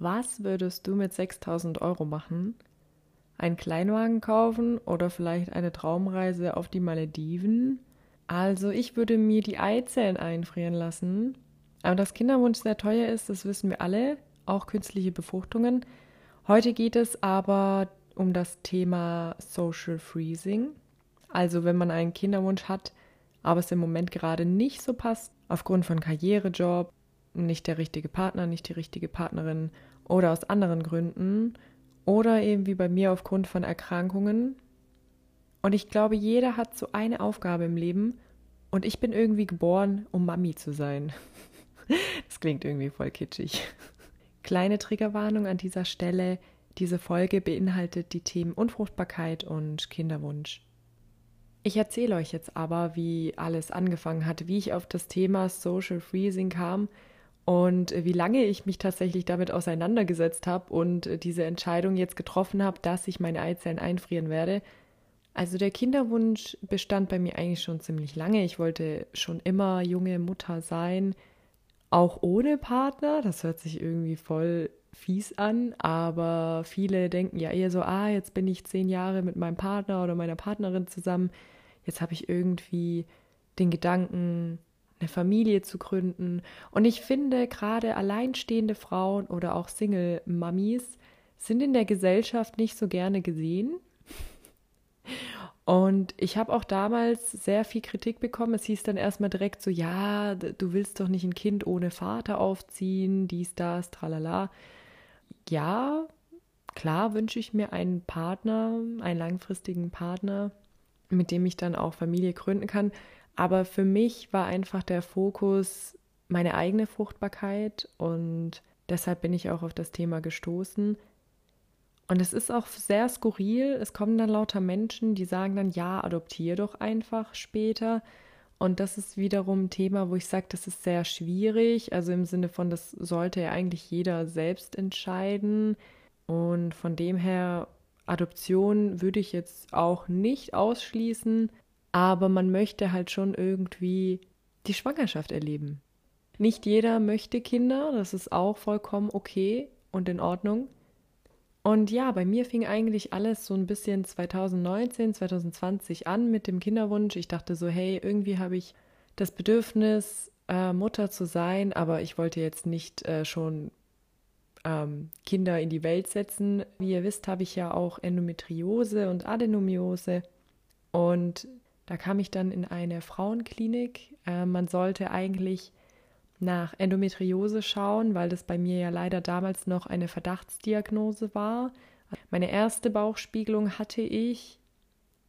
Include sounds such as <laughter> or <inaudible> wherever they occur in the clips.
Was würdest du mit 6000 Euro machen? Ein Kleinwagen kaufen oder vielleicht eine Traumreise auf die Malediven? Also ich würde mir die Eizellen einfrieren lassen. Aber dass Kinderwunsch sehr teuer ist, das wissen wir alle, auch künstliche Befruchtungen. Heute geht es aber um das Thema Social Freezing. Also wenn man einen Kinderwunsch hat, aber es im Moment gerade nicht so passt, aufgrund von Karrierejob, nicht der richtige Partner, nicht die richtige Partnerin oder aus anderen Gründen oder eben wie bei mir aufgrund von Erkrankungen. Und ich glaube, jeder hat so eine Aufgabe im Leben und ich bin irgendwie geboren, um Mami zu sein. <laughs> Das klingt irgendwie voll kitschig. Kleine Triggerwarnung an dieser Stelle. Diese Folge beinhaltet die Themen Unfruchtbarkeit und Kinderwunsch. Ich erzähle euch jetzt aber, wie alles angefangen hat, wie ich auf das Thema Social Freezing kam und wie lange ich mich tatsächlich damit auseinandergesetzt habe und diese Entscheidung jetzt getroffen habe, dass ich meine Eizellen einfrieren werde. Also der Kinderwunsch bestand bei mir eigentlich schon ziemlich lange. Ich wollte schon immer junge Mutter sein, auch ohne Partner. Das hört sich irgendwie voll fies an, aber viele denken ja eher so, ah, jetzt bin ich zehn Jahre mit meinem Partner oder meiner Partnerin zusammen, jetzt habe ich irgendwie den Gedanken, eine Familie zu gründen. Und ich finde, gerade alleinstehende Frauen oder auch Single-Mummies sind in der Gesellschaft nicht so gerne gesehen. Und ich habe auch damals sehr viel Kritik bekommen. Es hieß dann erstmal direkt so, ja, du willst doch nicht ein Kind ohne Vater aufziehen, dies, das, tralala ja, klar wünsche ich mir einen Partner, einen langfristigen Partner, mit dem ich dann auch Familie gründen kann. Aber für mich war einfach der Fokus meine eigene Fruchtbarkeit und deshalb bin ich auch auf das Thema gestoßen. Und es ist auch sehr skurril. Es kommen dann lauter Menschen, die sagen dann, ja, adoptiere doch einfach später. Und das ist wiederum ein Thema, wo ich sage, das ist sehr schwierig. Also im Sinne von, das sollte ja eigentlich jeder selbst entscheiden. Und von dem her, Adoption würde ich jetzt auch nicht ausschließen. Aber man möchte halt schon irgendwie die Schwangerschaft erleben. Nicht jeder möchte Kinder, das ist auch vollkommen okay und in Ordnung. Und ja, bei mir fing eigentlich alles so ein bisschen 2019, 2020 an mit dem Kinderwunsch. Ich dachte so, hey, irgendwie habe ich das Bedürfnis, äh, Mutter zu sein, aber ich wollte jetzt nicht äh, schon ähm, Kinder in die Welt setzen. Wie ihr wisst, habe ich ja auch Endometriose und Adenomiose. Und da kam ich dann in eine Frauenklinik. Äh, man sollte eigentlich nach Endometriose schauen, weil das bei mir ja leider damals noch eine Verdachtsdiagnose war. Meine erste Bauchspiegelung hatte ich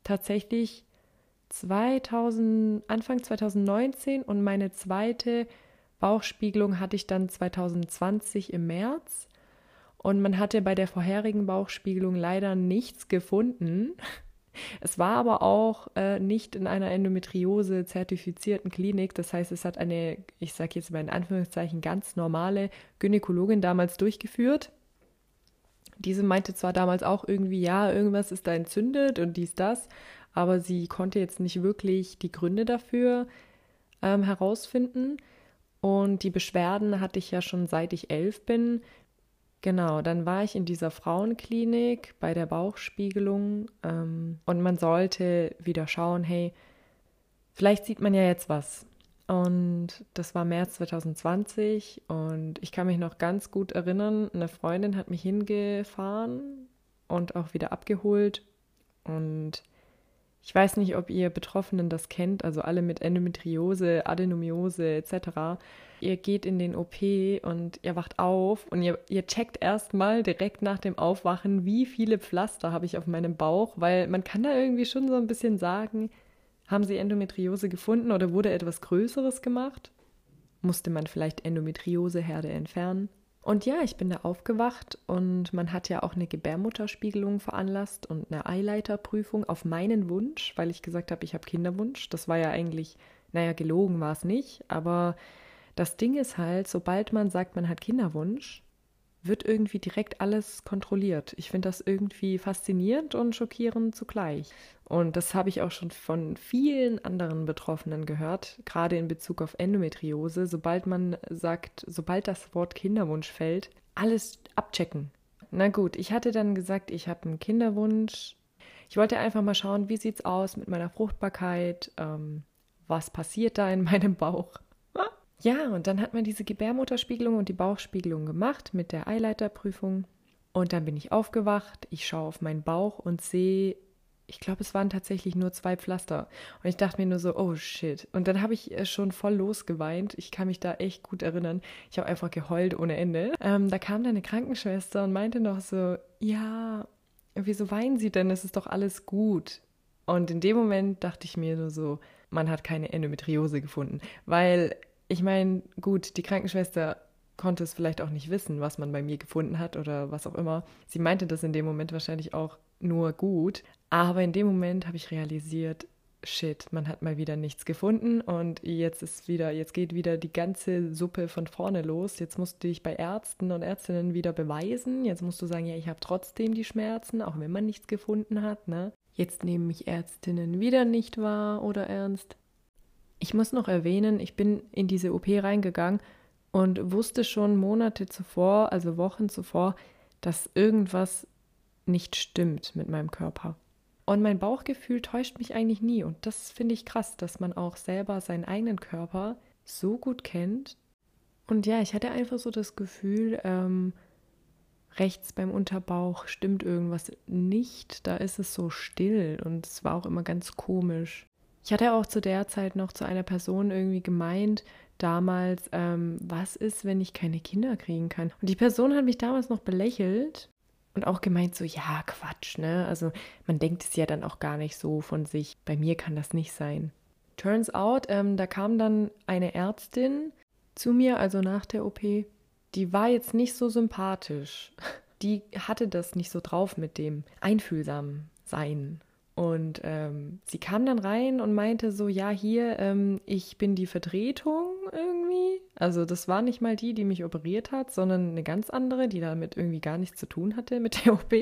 tatsächlich 2000, Anfang 2019 und meine zweite Bauchspiegelung hatte ich dann 2020 im März. Und man hatte bei der vorherigen Bauchspiegelung leider nichts gefunden. Es war aber auch äh, nicht in einer Endometriose zertifizierten Klinik. Das heißt, es hat eine, ich sage jetzt mal in Anführungszeichen, ganz normale Gynäkologin damals durchgeführt. Diese meinte zwar damals auch irgendwie, ja, irgendwas ist da entzündet und dies, das, aber sie konnte jetzt nicht wirklich die Gründe dafür ähm, herausfinden. Und die Beschwerden hatte ich ja schon seit ich elf bin. Genau, dann war ich in dieser Frauenklinik bei der Bauchspiegelung ähm, und man sollte wieder schauen, hey, vielleicht sieht man ja jetzt was. Und das war März 2020 und ich kann mich noch ganz gut erinnern, eine Freundin hat mich hingefahren und auch wieder abgeholt und ich weiß nicht, ob ihr Betroffenen das kennt, also alle mit Endometriose, Adenomiose etc. Ihr geht in den OP und ihr wacht auf und ihr, ihr checkt erstmal direkt nach dem Aufwachen, wie viele Pflaster habe ich auf meinem Bauch, weil man kann da irgendwie schon so ein bisschen sagen, haben sie Endometriose gefunden oder wurde etwas Größeres gemacht? Musste man vielleicht Endometrioseherde entfernen? Und ja, ich bin da aufgewacht und man hat ja auch eine Gebärmutterspiegelung veranlasst und eine Eileiterprüfung auf meinen Wunsch, weil ich gesagt habe, ich habe Kinderwunsch. Das war ja eigentlich, naja, gelogen war es nicht, aber das Ding ist halt, sobald man sagt, man hat Kinderwunsch, wird irgendwie direkt alles kontrolliert. Ich finde das irgendwie faszinierend und schockierend zugleich. Und das habe ich auch schon von vielen anderen Betroffenen gehört, gerade in Bezug auf Endometriose. Sobald man sagt, sobald das Wort Kinderwunsch fällt, alles abchecken. Na gut, ich hatte dann gesagt, ich habe einen Kinderwunsch. Ich wollte einfach mal schauen, wie sieht's aus mit meiner Fruchtbarkeit, ähm, was passiert da in meinem Bauch. Ja, und dann hat man diese Gebärmutterspiegelung und die Bauchspiegelung gemacht mit der Eileiterprüfung. Und dann bin ich aufgewacht, ich schaue auf meinen Bauch und sehe, ich glaube, es waren tatsächlich nur zwei Pflaster. Und ich dachte mir nur so, oh shit. Und dann habe ich äh, schon voll losgeweint. Ich kann mich da echt gut erinnern. Ich habe einfach geheult ohne Ende. Ähm, da kam dann eine Krankenschwester und meinte noch so, ja, wieso weinen Sie denn? Es ist doch alles gut. Und in dem Moment dachte ich mir nur so, man hat keine Endometriose gefunden. Weil, ich meine, gut, die Krankenschwester konnte es vielleicht auch nicht wissen, was man bei mir gefunden hat oder was auch immer. Sie meinte das in dem Moment wahrscheinlich auch nur gut. Aber in dem Moment habe ich realisiert, shit, man hat mal wieder nichts gefunden und jetzt ist wieder, jetzt geht wieder die ganze Suppe von vorne los. Jetzt musst du dich bei Ärzten und Ärztinnen wieder beweisen. Jetzt musst du sagen, ja, ich habe trotzdem die Schmerzen, auch wenn man nichts gefunden hat, ne? Jetzt nehmen mich Ärztinnen wieder nicht wahr oder ernst. Ich muss noch erwähnen, ich bin in diese OP reingegangen und wusste schon Monate zuvor, also Wochen zuvor, dass irgendwas nicht stimmt mit meinem Körper. Und mein Bauchgefühl täuscht mich eigentlich nie. Und das finde ich krass, dass man auch selber seinen eigenen Körper so gut kennt. Und ja, ich hatte einfach so das Gefühl, ähm, rechts beim Unterbauch stimmt irgendwas nicht. Da ist es so still und es war auch immer ganz komisch. Ich hatte auch zu der Zeit noch zu einer Person irgendwie gemeint, damals, ähm, was ist, wenn ich keine Kinder kriegen kann? Und die Person hat mich damals noch belächelt und auch gemeint so, ja, Quatsch, ne? Also man denkt es ja dann auch gar nicht so von sich. Bei mir kann das nicht sein. Turns out, ähm, da kam dann eine Ärztin zu mir, also nach der OP. Die war jetzt nicht so sympathisch. Die hatte das nicht so drauf mit dem einfühlsam sein. Und ähm, sie kam dann rein und meinte so, ja, hier, ähm, ich bin die Vertretung irgendwie. Also das war nicht mal die, die mich operiert hat, sondern eine ganz andere, die damit irgendwie gar nichts zu tun hatte mit der OP.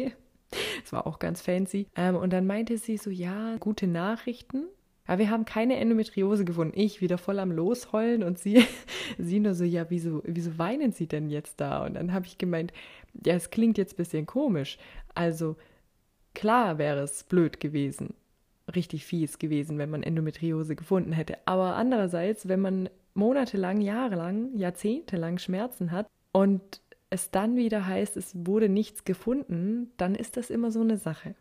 Das war auch ganz fancy. Ähm, und dann meinte sie so, ja, gute Nachrichten. Aber wir haben keine Endometriose gefunden. Ich wieder voll am Losheulen und sie, <laughs> sie nur so, ja, wieso, wieso weinen Sie denn jetzt da? Und dann habe ich gemeint, ja, es klingt jetzt ein bisschen komisch. Also Klar wäre es blöd gewesen, richtig fies gewesen, wenn man Endometriose gefunden hätte. Aber andererseits, wenn man monatelang, jahrelang, jahrzehntelang Schmerzen hat und es dann wieder heißt, es wurde nichts gefunden, dann ist das immer so eine Sache.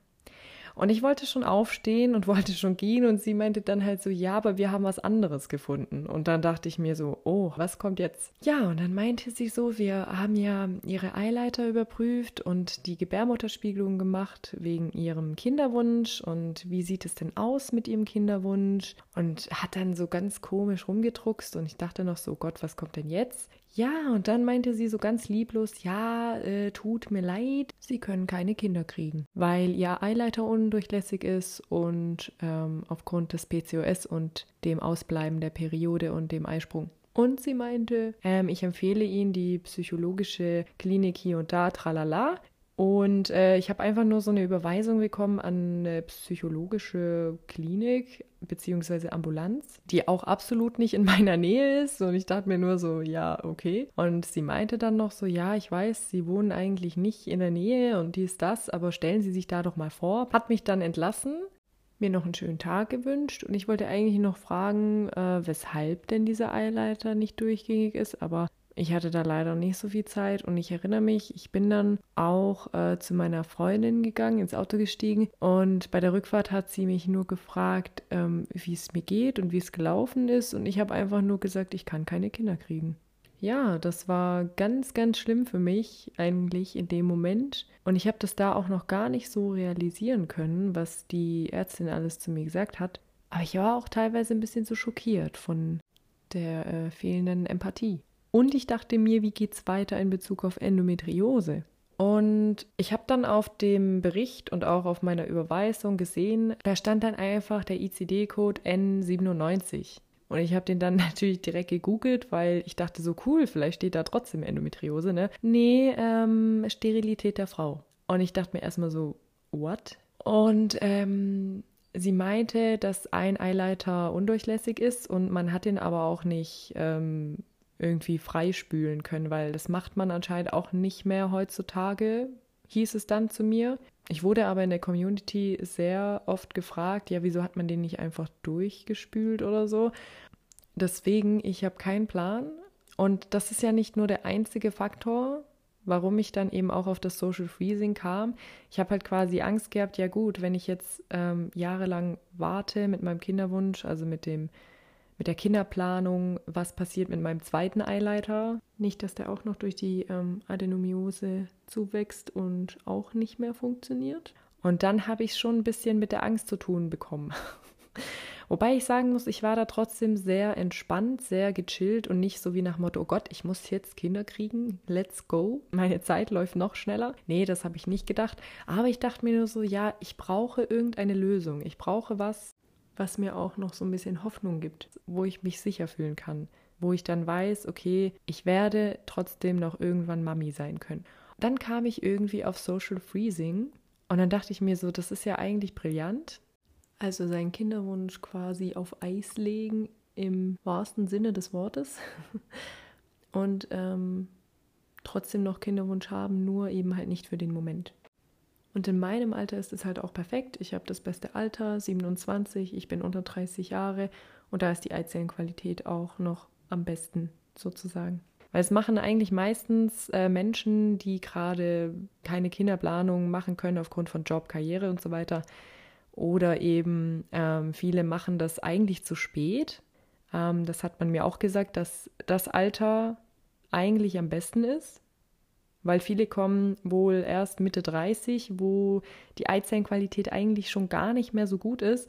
Und ich wollte schon aufstehen und <laughs> wollte schon gehen und sie meinte dann halt so, ja, aber wir haben was anderes gefunden. Und dann dachte ich mir so, oh, was kommt jetzt? Ja, und dann meinte sie so, wir haben ja ihre Eileiter überprüft und die Gebärmutterspiegelung gemacht wegen ihrem Kinderwunsch und wie sieht es denn aus mit ihrem Kinderwunsch? Und hat dann so ganz komisch rumgedruckst und ich dachte noch so, Gott, was kommt denn jetzt? Ja, und dann meinte sie so ganz lieblos, ja, äh, tut mir leid, sie können keine Kinder kriegen, weil ihr Eileiter undurchlässig ist und ähm, aufgrund des PCOS und dem Ausbleiben der Periode und dem Eisprung. Und sie meinte, ähm, ich empfehle Ihnen die psychologische Klinik hier und da, tralala. Und äh, ich habe einfach nur so eine Überweisung bekommen an eine psychologische Klinik beziehungsweise Ambulanz, die auch absolut nicht in <laughs> meiner Nähe ist. Und ich dachte mir nur so, ja, okay. Und sie meinte dann noch so, ja, ich weiß, Sie wohnen eigentlich nicht in der Nähe und dies, das, aber stellen Sie sich da doch mal vor. Hat mich dann entlassen mir noch einen schönen Tag gewünscht und ich wollte eigentlich noch fragen, äh, weshalb denn dieser Eileiter nicht durchgängig ist, aber ich hatte da leider nicht so viel Zeit und ich erinnere mich, ich bin dann auch äh, zu meiner Freundin gegangen, ins Auto gestiegen und bei der Rückfahrt hat sie mich nur gefragt, ähm, wie es mir geht und wie es gelaufen ist und ich habe einfach nur gesagt, ich kann keine Kinder kriegen. Ja, das war ganz, ganz schlimm für mich eigentlich in dem Moment und ich habe das da auch noch gar nicht so realisieren können, was die Ärztin alles zu mir gesagt hat. Aber ich war auch teilweise ein bisschen so schockiert von der äh, fehlenden Empathie. Und ich dachte mir, wie geht es weiter in Bezug auf Endometriose? Und ich habe dann auf dem Bericht und auch auf meiner Überweisung gesehen, da stand dann einfach der ICD-Code N97. Und ich habe den dann <laughs> natürlich direkt gegoogelt, weil ich dachte so cool, vielleicht steht da trotzdem Endometriose, ne? Nee, ähm, Sterilität der Frau. Und ich dachte mir erstmal so, what? Und ähm, sie meinte, dass ein Eileiter undurchlässig ist und man hat den aber auch nicht ähm, irgendwie freispülen können, weil das macht man anscheinend auch nicht mehr heutzutage, hieß es dann zu mir. Ich wurde aber in der Community sehr oft gefragt, ja, wieso hat man den nicht einfach durchgespült oder so? Deswegen, ich habe keinen Plan. Und das ist ja nicht nur der einzige Faktor, warum ich dann eben auch auf das Social Freezing kam. Ich habe halt quasi Angst gehabt, ja gut, wenn ich jetzt ähm, jahrelang warte mit meinem Kinderwunsch, also mit dem mit der Kinderplanung, was passiert mit meinem zweiten Eileiter. Nicht, dass der auch noch durch die ähm, Adenomiose zuwächst und auch nicht mehr funktioniert. Und dann habe ich schon ein bisschen mit der Angst zu tun bekommen. <laughs> Wobei ich sagen muss, ich war da trotzdem sehr entspannt, sehr gechillt und nicht so wie nach Motto, oh Gott, ich muss jetzt Kinder kriegen, let's go, meine Zeit läuft noch schneller. Nee, das habe ich nicht gedacht. Aber ich dachte mir nur so, ja, ich brauche irgendeine Lösung. Ich brauche was, was mir auch noch so ein bisschen Hoffnung gibt, wo ich mich sicher fühlen kann, wo ich dann weiß, okay, ich werde trotzdem noch irgendwann Mami sein können. Dann kam ich irgendwie auf Social Freezing und dann dachte ich mir so, das ist ja eigentlich brillant. Also seinen Kinderwunsch quasi auf Eis legen im wahrsten Sinne des Wortes <laughs> und ähm, trotzdem noch Kinderwunsch haben, nur eben halt nicht für den Moment. Und in meinem Alter ist es halt auch perfekt. Ich habe das beste Alter, 27, ich bin unter 30 Jahre und da ist die Eizellenqualität auch noch am besten sozusagen. Weil es machen eigentlich meistens äh, Menschen, die gerade keine Kinderplanung machen können aufgrund von Job, Karriere und so weiter. Oder eben ähm, viele machen das eigentlich zu spät. Ähm, das hat man mir auch gesagt, dass das Alter eigentlich am besten ist weil viele kommen wohl erst Mitte 30, wo die Eizellenqualität eigentlich schon gar nicht mehr so gut ist.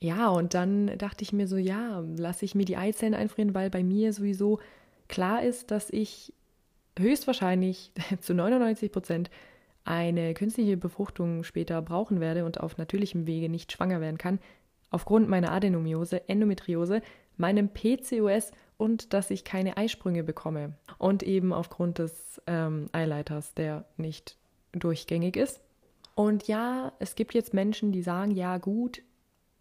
Ja, und dann dachte ich mir so, ja, lasse ich mir die Eizellen einfrieren, weil bei mir sowieso klar ist, dass ich höchstwahrscheinlich <laughs> zu 99 Prozent eine künstliche Befruchtung später brauchen werde und auf natürlichem Wege nicht schwanger werden kann, aufgrund meiner Adenomiose, Endometriose, meinem PCOS und dass ich keine Eisprünge bekomme. Und eben aufgrund des ähm, Eileiters, der nicht durchgängig ist. Und ja, es gibt jetzt Menschen, die sagen, ja gut,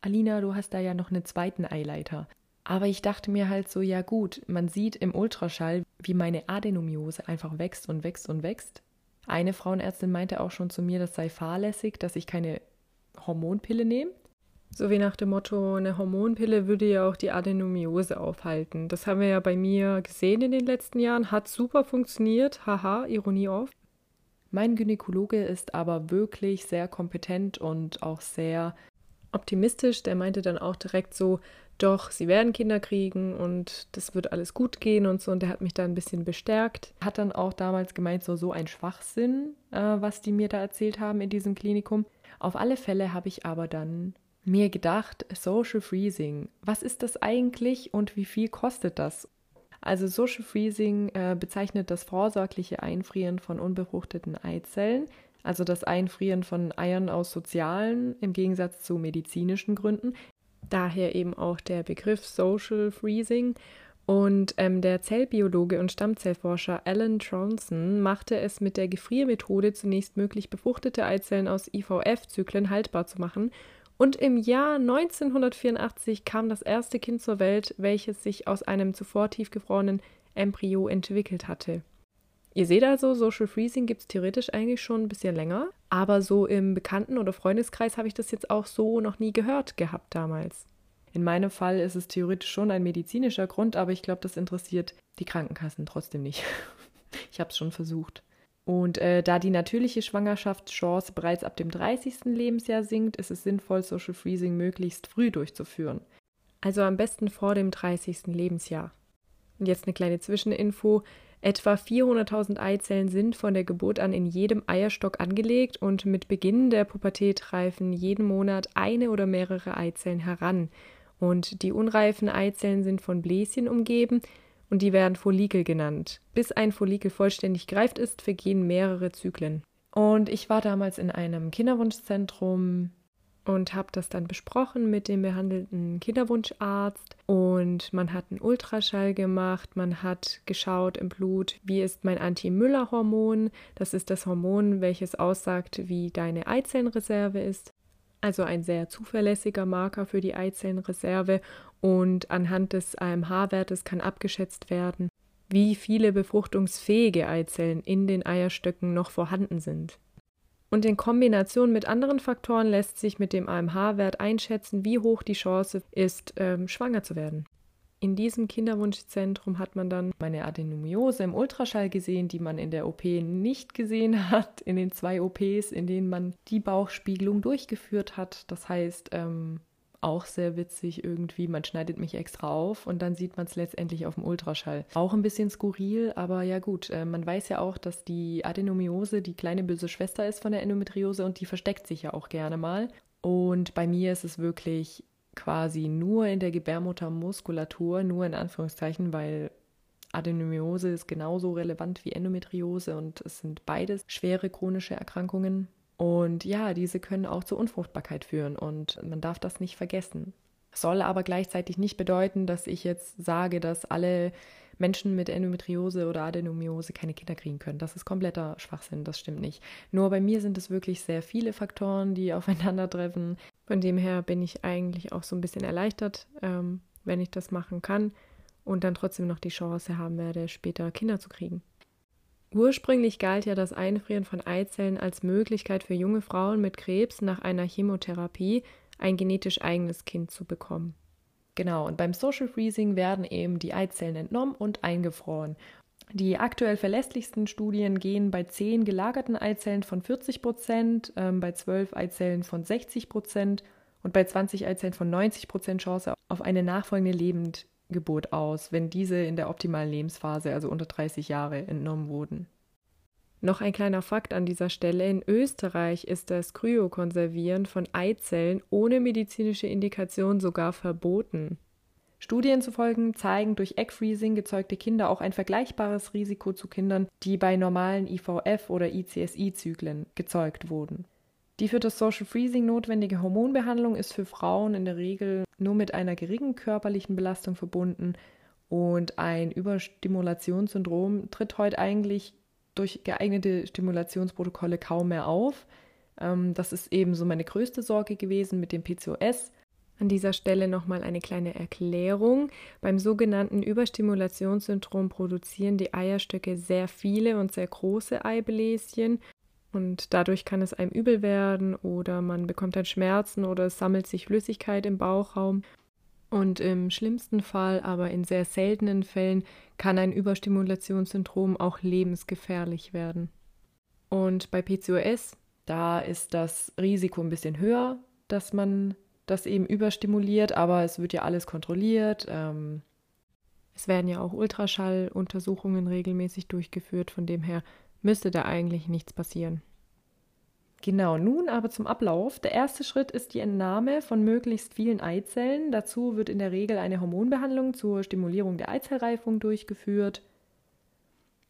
Alina, du hast da ja noch einen zweiten Eileiter. Aber ich dachte mir halt so, ja gut, man sieht im Ultraschall, wie meine Adenomiose einfach wächst und wächst und wächst. Eine Frauenärztin meinte auch schon zu mir, das sei fahrlässig, dass ich keine Hormonpille nehme. So wie nach dem Motto, eine Hormonpille würde ja auch die Adenomiose aufhalten. Das haben wir ja bei mir gesehen in den letzten Jahren. Hat super funktioniert. Haha, Ironie auf. Mein Gynäkologe ist aber wirklich sehr kompetent und auch sehr optimistisch. Der meinte dann auch direkt so, doch, sie werden Kinder kriegen und das wird alles gut gehen und so. Und der hat mich da ein bisschen bestärkt. Hat dann auch damals gemeint, so, so ein Schwachsinn, äh, was die mir da erzählt haben in diesem Klinikum. Auf alle Fälle habe ich aber dann mir gedacht, Social Freezing, was ist das eigentlich und wie viel kostet das? Also Social Freezing äh, bezeichnet das vorsorgliche Einfrieren von unbefruchteten Eizellen, also das Einfrieren von Eiern aus sozialen im Gegensatz zu medizinischen Gründen. Daher eben auch der Begriff Social Freezing. Und ähm, der Zellbiologe und Stammzellforscher Alan Tronson machte es mit der Gefriermethode zunächst möglich, befruchtete Eizellen aus IVF-Zyklen haltbar zu machen und im Jahr 1984 kam das erste Kind zur Welt, welches sich aus einem zuvor tiefgefrorenen Embryo entwickelt hatte. Ihr seht also, Social Freezing gibt es theoretisch eigentlich schon ein bisschen länger, aber so im Bekannten- oder Freundeskreis habe ich das jetzt auch so noch nie gehört gehabt damals. In meinem Fall ist es theoretisch schon ein medizinischer Grund, aber ich glaube, das interessiert die Krankenkassen trotzdem nicht. <laughs> ich habe es schon versucht. Und äh, da die natürliche Schwangerschaftschance bereits ab dem 30. Lebensjahr sinkt, ist es sinnvoll, Social Freezing möglichst früh durchzuführen. Also am besten vor dem 30. Lebensjahr. Und jetzt eine kleine Zwischeninfo. Etwa 400.000 Eizellen sind von der Geburt an in jedem Eierstock angelegt und mit Beginn der Pubertät reifen jeden Monat eine oder mehrere Eizellen heran. Und die unreifen Eizellen sind von Bläschen umgeben, und die werden Follikel genannt. Bis ein Follikel vollständig greift ist, vergehen mehrere Zyklen. Und ich war damals in einem Kinderwunschzentrum und habe das dann besprochen mit dem behandelnden Kinderwunscharzt und man hat einen Ultraschall gemacht, man hat geschaut im Blut, wie ist mein Anti-Müller-Hormon, das ist das Hormon, welches aussagt, wie deine Eizellenreserve ist. Also ein sehr zuverlässiger Marker für die Eizellenreserve und anhand des AMH-Wertes kann abgeschätzt werden, wie viele befruchtungsfähige Eizellen in den Eierstöcken noch vorhanden sind. Und in Kombination mit anderen Faktoren lässt sich mit dem AMH-Wert einschätzen, wie hoch die Chance ist, ähm, schwanger zu werden. In diesem Kinderwunschzentrum hat man dann meine Adenomiose im Ultraschall gesehen, die man in der OP nicht gesehen <laughs> hat, in den zwei OPs, in denen man die Bauchspiegelung durchgeführt hat. Das heißt, ähm, auch sehr witzig irgendwie. Man schneidet mich extra auf und dann sieht man es letztendlich auf dem Ultraschall. Auch ein bisschen skurril, aber ja gut. Äh, man weiß ja auch, dass die Adenomiose die kleine böse Schwester ist von der Endometriose und die versteckt sich ja auch gerne mal. Und bei mir ist es wirklich quasi nur in der Gebärmuttermuskulatur, nur in Anführungszeichen, weil Adenomiose ist genauso relevant wie Endometriose und es sind beides schwere chronische Erkrankungen. Und ja, diese können auch zur Unfruchtbarkeit führen und man darf das nicht vergessen. Soll aber gleichzeitig nicht bedeuten, dass ich jetzt sage, dass alle Menschen mit Endometriose oder Adenomiose keine Kinder kriegen können. Das ist kompletter Schwachsinn, das stimmt nicht. Nur bei mir sind es wirklich sehr viele Faktoren, die <laughs> aufeinandertreffen. Von dem her bin ich eigentlich auch so ein bisschen erleichtert, ähm, wenn ich das machen kann und dann trotzdem noch die Chance haben werde, später Kinder zu kriegen. Ursprünglich galt ja das Einfrieren von Eizellen als Möglichkeit für junge Frauen mit Krebs nach einer Chemotherapie ein genetisch eigenes Kind zu bekommen. Genau, und beim Social Freezing werden eben die Eizellen entnommen und eingefroren. Die aktuell verlässlichsten Studien gehen bei 10 gelagerten Eizellen von 40 Prozent, ähm, bei 12 Eizellen von 60 Prozent und bei 20 Eizellen von 90 Prozent Chance auf eine nachfolgende Lebend Geburt aus, wenn diese in der optimalen Lebensphase, also unter 30 Jahre, entnommen wurden. Noch ein kleiner Fakt an dieser Stelle. In Österreich ist das Kryokonservieren von Eizellen ohne medizinische Indikation sogar verboten. Studien zufolge zeigen durch Eggfreezing gezeugte Kinder auch ein vergleichbares Risiko zu Kindern, die bei normalen IVF- oder ICSI-Zyklen gezeugt wurden. Die für das Social Freezing notwendige Hormonbehandlung ist für Frauen in der Regel nur mit einer geringen körperlichen Belastung verbunden und ein Überstimulationssyndrom tritt heute eigentlich durch geeignete Stimulationsprotokolle kaum mehr auf. Ähm, das ist eben so meine größte Sorge gewesen mit dem PCOS. An dieser Stelle nochmal eine kleine Erklärung. Beim sogenannten Überstimulationssyndrom produzieren die Eierstöcke sehr viele und sehr große Eibläschen und dadurch kann es einem übel werden oder man bekommt dann Schmerzen oder es sammelt sich Flüssigkeit im Bauchraum. Und im schlimmsten Fall, aber in sehr seltenen Fällen, kann ein Überstimulationssyndrom auch lebensgefährlich werden. Und bei PCOS, da ist das Risiko ein bisschen höher, dass man das eben überstimuliert, aber es wird ja alles kontrolliert. Ähm, es werden ja auch Ultraschalluntersuchungen regelmäßig durchgeführt, von dem her müsste da eigentlich nichts passieren. Genau, nun aber zum Ablauf. Der erste Schritt ist die Entnahme von möglichst vielen Eizellen. Dazu wird in der Regel eine Hormonbehandlung zur Stimulierung der Eizellreifung durchgeführt.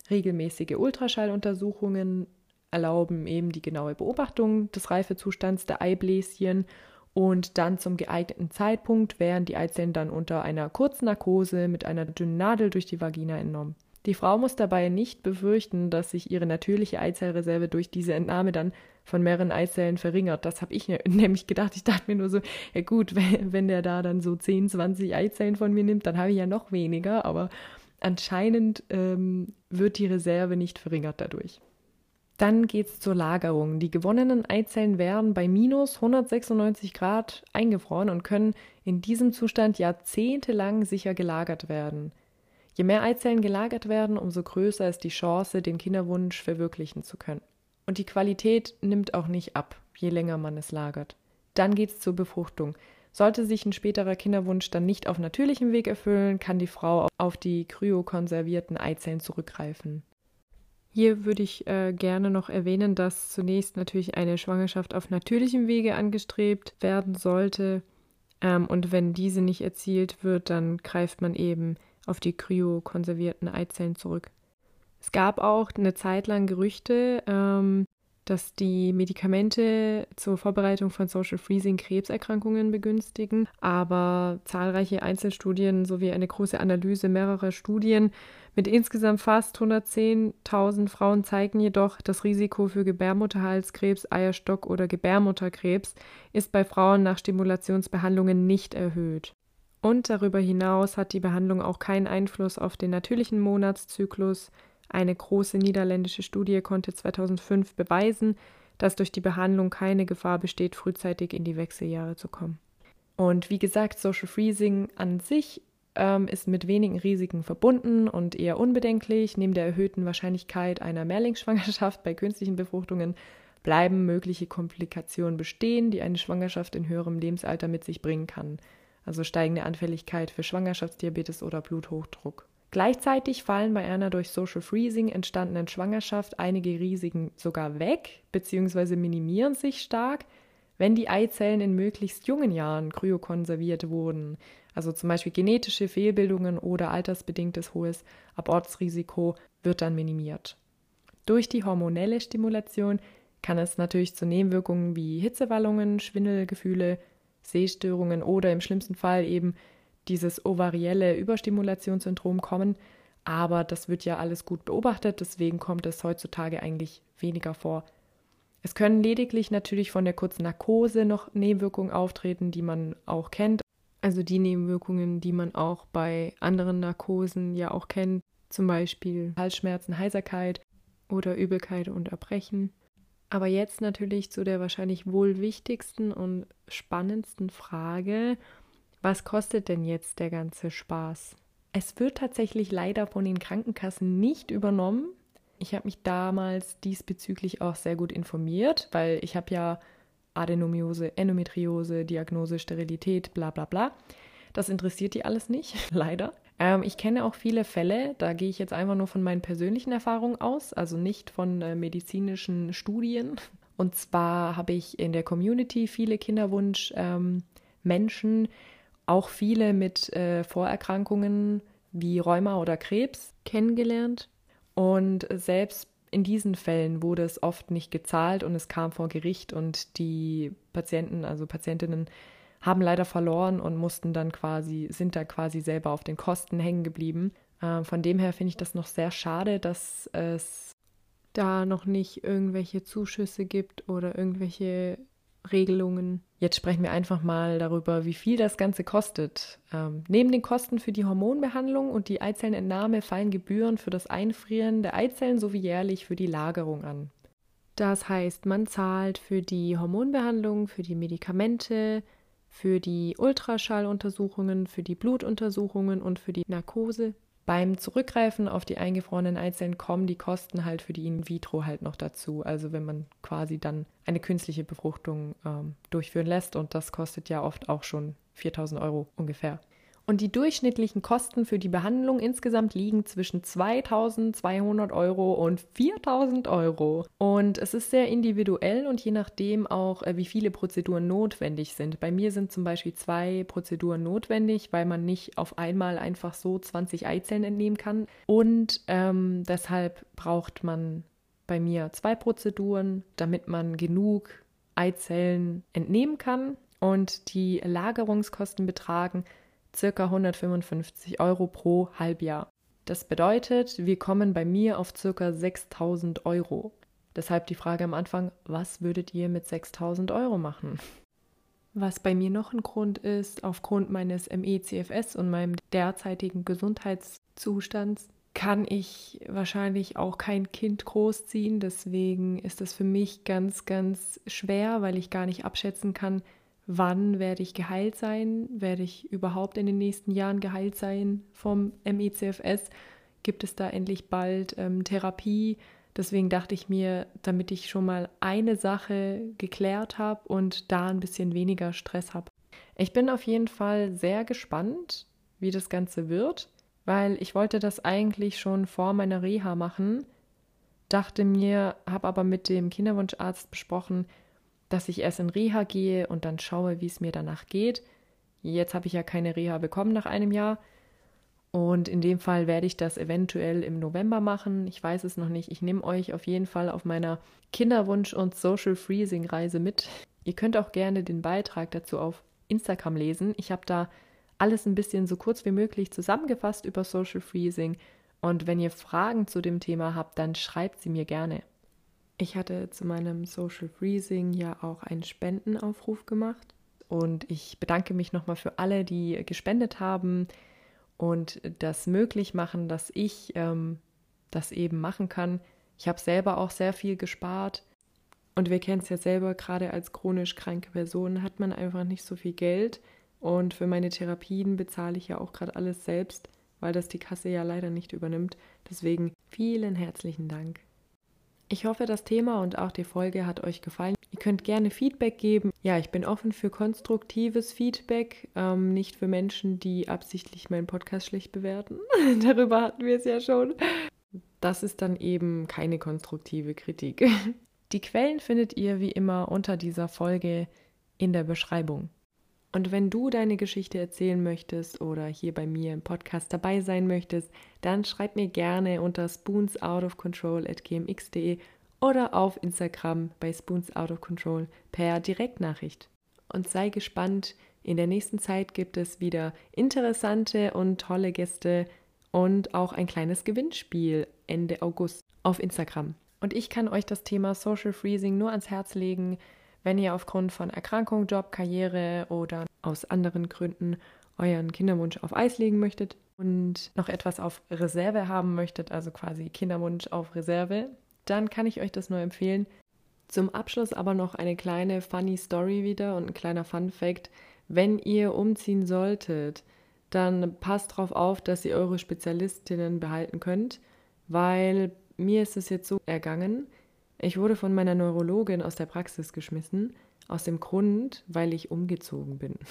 Regelmäßige Ultraschalluntersuchungen erlauben eben die genaue Beobachtung des Reifezustands der Eibläschen und dann zum geeigneten Zeitpunkt werden die Eizellen dann unter einer kurzen Narkose mit einer dünnen Nadel durch die Vagina entnommen. Die Frau muss dabei nicht befürchten, dass sich ihre natürliche Eizellreserve durch diese Entnahme dann von mehreren Eizellen verringert. Das habe ich <laughs> nämlich gedacht. Ich dachte mir nur so, ja gut, <laughs> wenn, der da dann so 10, 20 Eizellen von mir nimmt, dann habe ich ja noch weniger. Aber anscheinend ähm, wird die Reserve nicht verringert dadurch. Dann geht es zur Lagerung. Die gewonnenen Eizellen werden bei minus 196 Grad eingefroren und können in diesem Zustand jahrzehntelang sicher gelagert werden. Je mehr Eizellen gelagert werden, umso größer ist die Chance, den Kinderwunsch verwirklichen zu können. Und die Qualität nimmt auch nicht ab, je länger man es lagert. Dann geht es zur Befruchtung. Sollte sich ein späterer Kinderwunsch dann nicht auf natürlichem Weg erfüllen, kann die Frau auf die kryokonservierten Eizellen zurückgreifen. Hier würde ich äh, gerne noch erwähnen, dass zunächst natürlich eine Schwangerschaft auf natürlichem Wege angestrebt werden sollte. Ähm, und wenn diese nicht erzielt wird, dann greift man eben auf die kryokonservierten Eizellen zurück. Es gab auch eine Zeit lang Gerüchte, ähm, dass die Medikamente zur Vorbereitung von Social Freezing Krebserkrankungen begünstigen, aber zahlreiche Einzelstudien sowie eine große Analyse mehrerer Studien Mit insgesamt fast 110.000 Frauen zeigen jedoch, das Risiko für Gebärmutterhalskrebs, Eierstock- oder Gebärmutterkrebs ist bei Frauen nach Stimulationsbehandlungen nicht erhöht. Und darüber hinaus hat die Behandlung auch keinen Einfluss auf den natürlichen Monatszyklus. Eine große niederländische Studie konnte 2005 beweisen, dass durch die Behandlung keine Gefahr besteht, frühzeitig in die Wechseljahre zu kommen. Und wie gesagt, Social Freezing an sich ähm, ist mit wenigen Risiken verbunden und eher unbedenklich. Neben der erhöhten Wahrscheinlichkeit einer Mehrlingsschwangerschaft bei künstlichen Befruchtungen bleiben mögliche Komplikationen bestehen, die eine Schwangerschaft in höherem Lebensalter mit sich bringen kann. Also steigende Anfälligkeit für Schwangerschaftsdiabetes oder Bluthochdruck. Gleichzeitig fallen bei einer durch Social Freezing entstandenen Schwangerschaft einige Risiken sogar weg bzw. minimieren sich stark, wenn die Eizellen in möglichst jungen Jahren kryokonserviert wurden, also zum Beispiel genetische Fehlbildungen oder altersbedingtes hohes Abortsrisiko wird dann minimiert. Durch die hormonelle Stimulation kann es natürlich zu Nebenwirkungen wie Hitzewallungen, Schwindelgefühle, Sehstörungen oder im schlimmsten Fall eben dieses ovarielle Überstimulationssyndrom kommen. Aber das wird ja alles gut beobachtet, deswegen kommt es heutzutage eigentlich weniger vor. Es können lediglich natürlich von der kurzen Narkose noch Nebenwirkungen auftreten, die man auch kennt. Also die Nebenwirkungen, die man auch bei anderen Narkosen ja auch kennt, zum Beispiel Halsschmerzen, Heiserkeit oder Übelkeit und Erbrechen. Aber jetzt natürlich zu der wahrscheinlich wohl wichtigsten und spannendsten Frage, was kostet denn jetzt der ganze Spaß? Es wird tatsächlich leider von den Krankenkassen nicht übernommen. Ich habe mich damals diesbezüglich auch sehr gut informiert, weil ich habe ja Adenomiose, Endometriose, Diagnose, Sterilität, bla bla bla. Das interessiert die alles nicht, <laughs> leider. Ähm, ich kenne auch viele Fälle, da gehe ich jetzt einfach nur von meinen persönlichen Erfahrungen aus, also nicht von äh, medizinischen Studien. Und zwar habe ich in der Community viele Kinderwunsch-Menschen, ähm, auch viele mit äh, Vorerkrankungen wie Rheuma oder Krebs kennengelernt. Und selbst in diesen Fällen wurde es oft nicht gezahlt und es kam vor Gericht und die Patienten, also Patientinnen, haben leider verloren und mussten dann quasi, sind da quasi selber auf den Kosten hängen geblieben. Äh, von dem her finde ich das noch sehr schade, dass es da noch nicht irgendwelche Zuschüsse gibt oder irgendwelche Regelungen. Jetzt sprechen wir einfach mal darüber, wie viel das Ganze kostet. Ähm, neben den Kosten für die Hormonbehandlung und die Eizellenentnahme fallen Gebühren für das Einfrieren der Eizellen sowie jährlich für die Lagerung an. Das heißt, man zahlt für die Hormonbehandlung, für die Medikamente, für die Ultraschalluntersuchungen, für die Blutuntersuchungen und für die Narkose. Beim Zurückgreifen auf die eingefrorenen Eizellen kommen die Kosten halt für die In vitro halt noch dazu. Also wenn man quasi dann eine künstliche Befruchtung ähm, durchführen lässt und das kostet ja oft auch schon 4000 Euro ungefähr. Und die durchschnittlichen Kosten für die Behandlung insgesamt liegen zwischen 2200 Euro und 4000 Euro. Und es ist sehr individuell und je nachdem auch, äh, wie viele Prozeduren notwendig sind. Bei mir sind zum Beispiel zwei Prozeduren notwendig, weil man nicht auf einmal einfach so 20 Eizellen entnehmen kann. Und ähm, deshalb braucht man bei mir zwei Prozeduren, damit man genug Eizellen entnehmen kann. Und die Lagerungskosten betragen circa 155 Euro pro Halbjahr. Das bedeutet, wir kommen bei mir auf circa 6000 Euro. Deshalb die Frage am Anfang, was würdet ihr mit 6000 Euro machen? Was bei mir noch ein Grund ist, aufgrund meines ME-CFS und meinem derzeitigen Gesundheitszustands kann ich wahrscheinlich auch kein Kind großziehen. Deswegen ist es für mich ganz, ganz schwer, weil ich gar nicht abschätzen kann, wann werde ich geheilt sein? Werde ich überhaupt in den nächsten Jahren geheilt sein vom MECFS? Gibt es da endlich bald ähm, Therapie? Deswegen dachte ich mir, damit ich schon mal eine Sache geklärt habe und da ein bisschen weniger Stress habe. Ich bin auf jeden Fall sehr gespannt, wie das Ganze wird, weil ich wollte das eigentlich schon vor meiner Reha machen, dachte mir, habe aber mit dem Kinderwunscharzt besprochen, dass ich erst in Reha gehe und dann schaue, wie es mir danach geht. Jetzt habe ich ja keine Reha bekommen nach einem Jahr. Und in dem Fall werde ich das eventuell im November machen. Ich weiß es noch nicht. Ich nehme euch auf jeden Fall auf meiner Kinderwunsch- und Social Freezing-Reise mit. Ihr könnt auch gerne den Beitrag dazu auf Instagram lesen. Ich habe da alles ein bisschen so kurz wie möglich zusammengefasst über Social Freezing, Und wenn ihr Fragen zu dem Thema habt, dann schreibt sie mir gerne. Ich hatte zu meinem Social Freezing ja auch einen Spendenaufruf gemacht. Und ich bedanke mich nochmal für alle, die gespendet haben und das möglich machen, dass ich ähm, das eben machen kann. Ich habe selber auch sehr viel gespart. Und wir kennen es ja selber, gerade als chronisch kranke Person hat man einfach nicht so viel Geld. Und für meine Therapien bezahle ich ja auch gerade alles selbst, weil das die Kasse ja leider nicht übernimmt. Deswegen vielen herzlichen Dank. Ich hoffe, das Thema und auch die Folge hat euch gefallen. Ihr könnt gerne Feedback geben. Ja, ich bin offen für konstruktives Feedback, ähm, nicht für Menschen, die absichtlich meinen Podcast schlecht bewerten. <laughs> Darüber hatten wir es ja schon. Das ist dann eben keine konstruktive Kritik. <laughs> Die Quellen findet ihr wie immer unter dieser Folge in der Beschreibung. Und wenn du deine Geschichte erzählen möchtest oder hier bei mir im Podcast dabei sein möchtest, dann schreib mir gerne unter spoonsoutofcontrol.gmx.de oder auf Instagram bei spoonsoutofcontrol per Direktnachricht. Und sei gespannt, in der nächsten Zeit gibt es wieder interessante und tolle Gäste und auch ein kleines Gewinnspiel Ende August auf Instagram. Und ich kann euch das Thema Social Freezing nur ans Herz legen wenn ihr aufgrund von Erkrankung, Job, Karriere oder aus anderen Gründen euren Kinderwunsch auf Eis legen möchtet und noch etwas auf Reserve haben möchtet, also quasi Kinderwunsch auf Reserve, dann kann ich euch das nur empfehlen. Zum Abschluss aber noch eine kleine funny Story wieder und ein kleiner Fun Fact. Wenn ihr umziehen solltet, dann passt darauf auf, dass ihr eure Spezialistinnen behalten könnt, weil mir ist es jetzt so ergangen, ich wurde von meiner Neurologin aus der Praxis geschmissen, aus dem Grund, weil ich umgezogen bin. <laughs>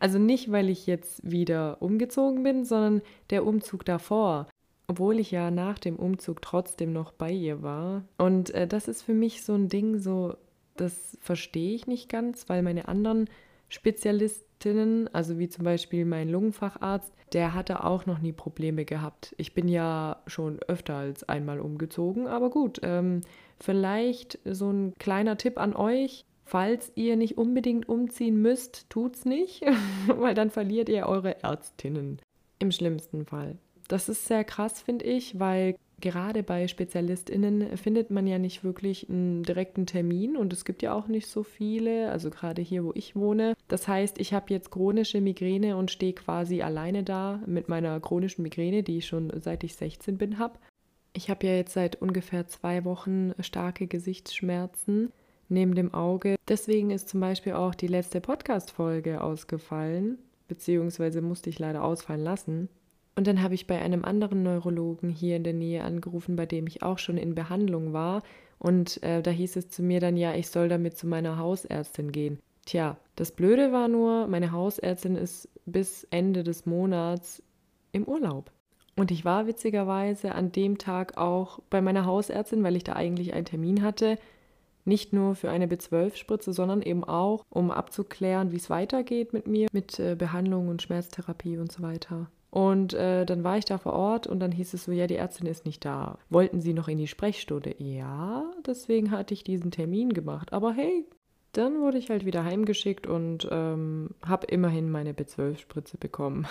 Also nicht, weil ich jetzt wieder umgezogen bin, sondern der Umzug davor, obwohl ich ja nach dem Umzug trotzdem noch bei ihr war. Und äh, das ist für mich so ein Ding, so, das verstehe ich nicht ganz, weil meine anderen Spezialistinnen, also wie zum Beispiel mein Lungenfacharzt, der hatte auch noch nie Probleme gehabt. Ich bin ja schon öfter als einmal umgezogen, aber gut, ähm, Vielleicht so ein kleiner Tipp an euch. Falls ihr nicht unbedingt umziehen müsst, tut's nicht, <laughs> weil dann verliert ihr eure Ärztinnen. Im schlimmsten Fall. Das ist sehr krass, finde ich, weil gerade bei SpezialistInnen findet man ja nicht wirklich einen direkten Termin und es gibt ja auch nicht so viele, also gerade hier, wo ich wohne. Das heißt, ich habe jetzt chronische Migräne und stehe quasi alleine da mit meiner chronischen Migräne, die ich schon seit ich 16 bin habe. Ich habe ja jetzt seit ungefähr zwei Wochen starke Gesichtsschmerzen neben dem Auge. Deswegen ist zum Beispiel auch die letzte Podcast-Folge ausgefallen, beziehungsweise musste ich leider ausfallen lassen. Und dann habe ich bei einem anderen Neurologen hier in der Nähe angerufen, bei dem ich auch schon in Behandlung war. Und äh, da hieß es zu mir dann, ja, ich soll damit zu meiner Hausärztin gehen. Tja, das Blöde war nur, meine Hausärztin ist bis Ende des Monats im Urlaub. Und ich war witzigerweise an dem Tag auch bei meiner Hausärztin, weil ich da eigentlich einen Termin hatte. Nicht nur für eine B12-Spritze, sondern eben auch, um abzuklären, wie es weitergeht mit mir, mit äh, Behandlung und Schmerztherapie und so weiter. Und äh, dann war ich da vor Ort und dann hieß es so, ja, die Ärztin ist nicht da. Wollten Sie noch in die Sprechstunde? Ja, deswegen hatte ich diesen Termin gemacht. Aber hey, dann wurde ich halt wieder heimgeschickt und ähm, habe immerhin meine B12-Spritze bekommen.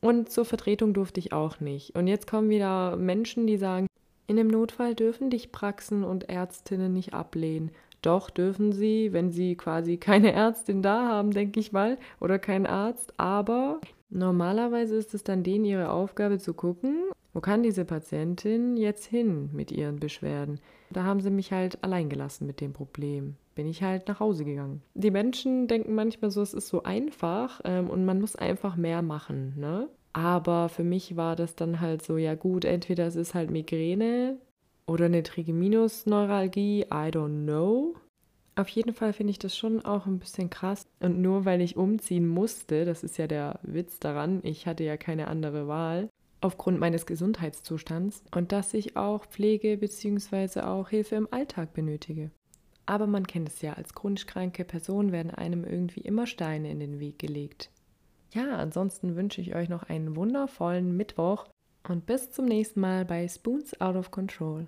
Und zur Vertretung durfte ich auch nicht. Und jetzt kommen wieder Menschen, die sagen, in dem Notfall dürfen dich Praxen und Ärztinnen nicht ablehnen. Doch dürfen sie, wenn sie quasi keine Ärztin da haben, denke ich mal, oder keinen Arzt. Aber normalerweise ist es dann denen ihre Aufgabe zu gucken, wo kann diese Patientin jetzt hin mit ihren Beschwerden. Da haben sie mich halt allein gelassen mit dem Problem. Bin ich halt nach Hause gegangen. Die Menschen denken manchmal so, es ist so einfach ähm, und man muss einfach mehr machen. Ne? Aber für mich war das dann halt so, ja gut, entweder es ist halt Migräne oder eine Trigeminusneuralgie, I don't know. Auf jeden Fall finde ich das schon auch ein bisschen krass. Und nur weil ich umziehen musste, das ist ja der Witz daran, ich hatte ja keine andere Wahl, aufgrund meines Gesundheitszustands und dass ich auch Pflege bzw. auch Hilfe im Alltag benötige. Aber man kennt es ja, als chronisch kranke Person werden einem irgendwie immer Steine in den Weg gelegt. Ja, ansonsten wünsche ich euch noch einen wundervollen Mittwoch und bis zum nächsten Mal bei Spoons Out of Control.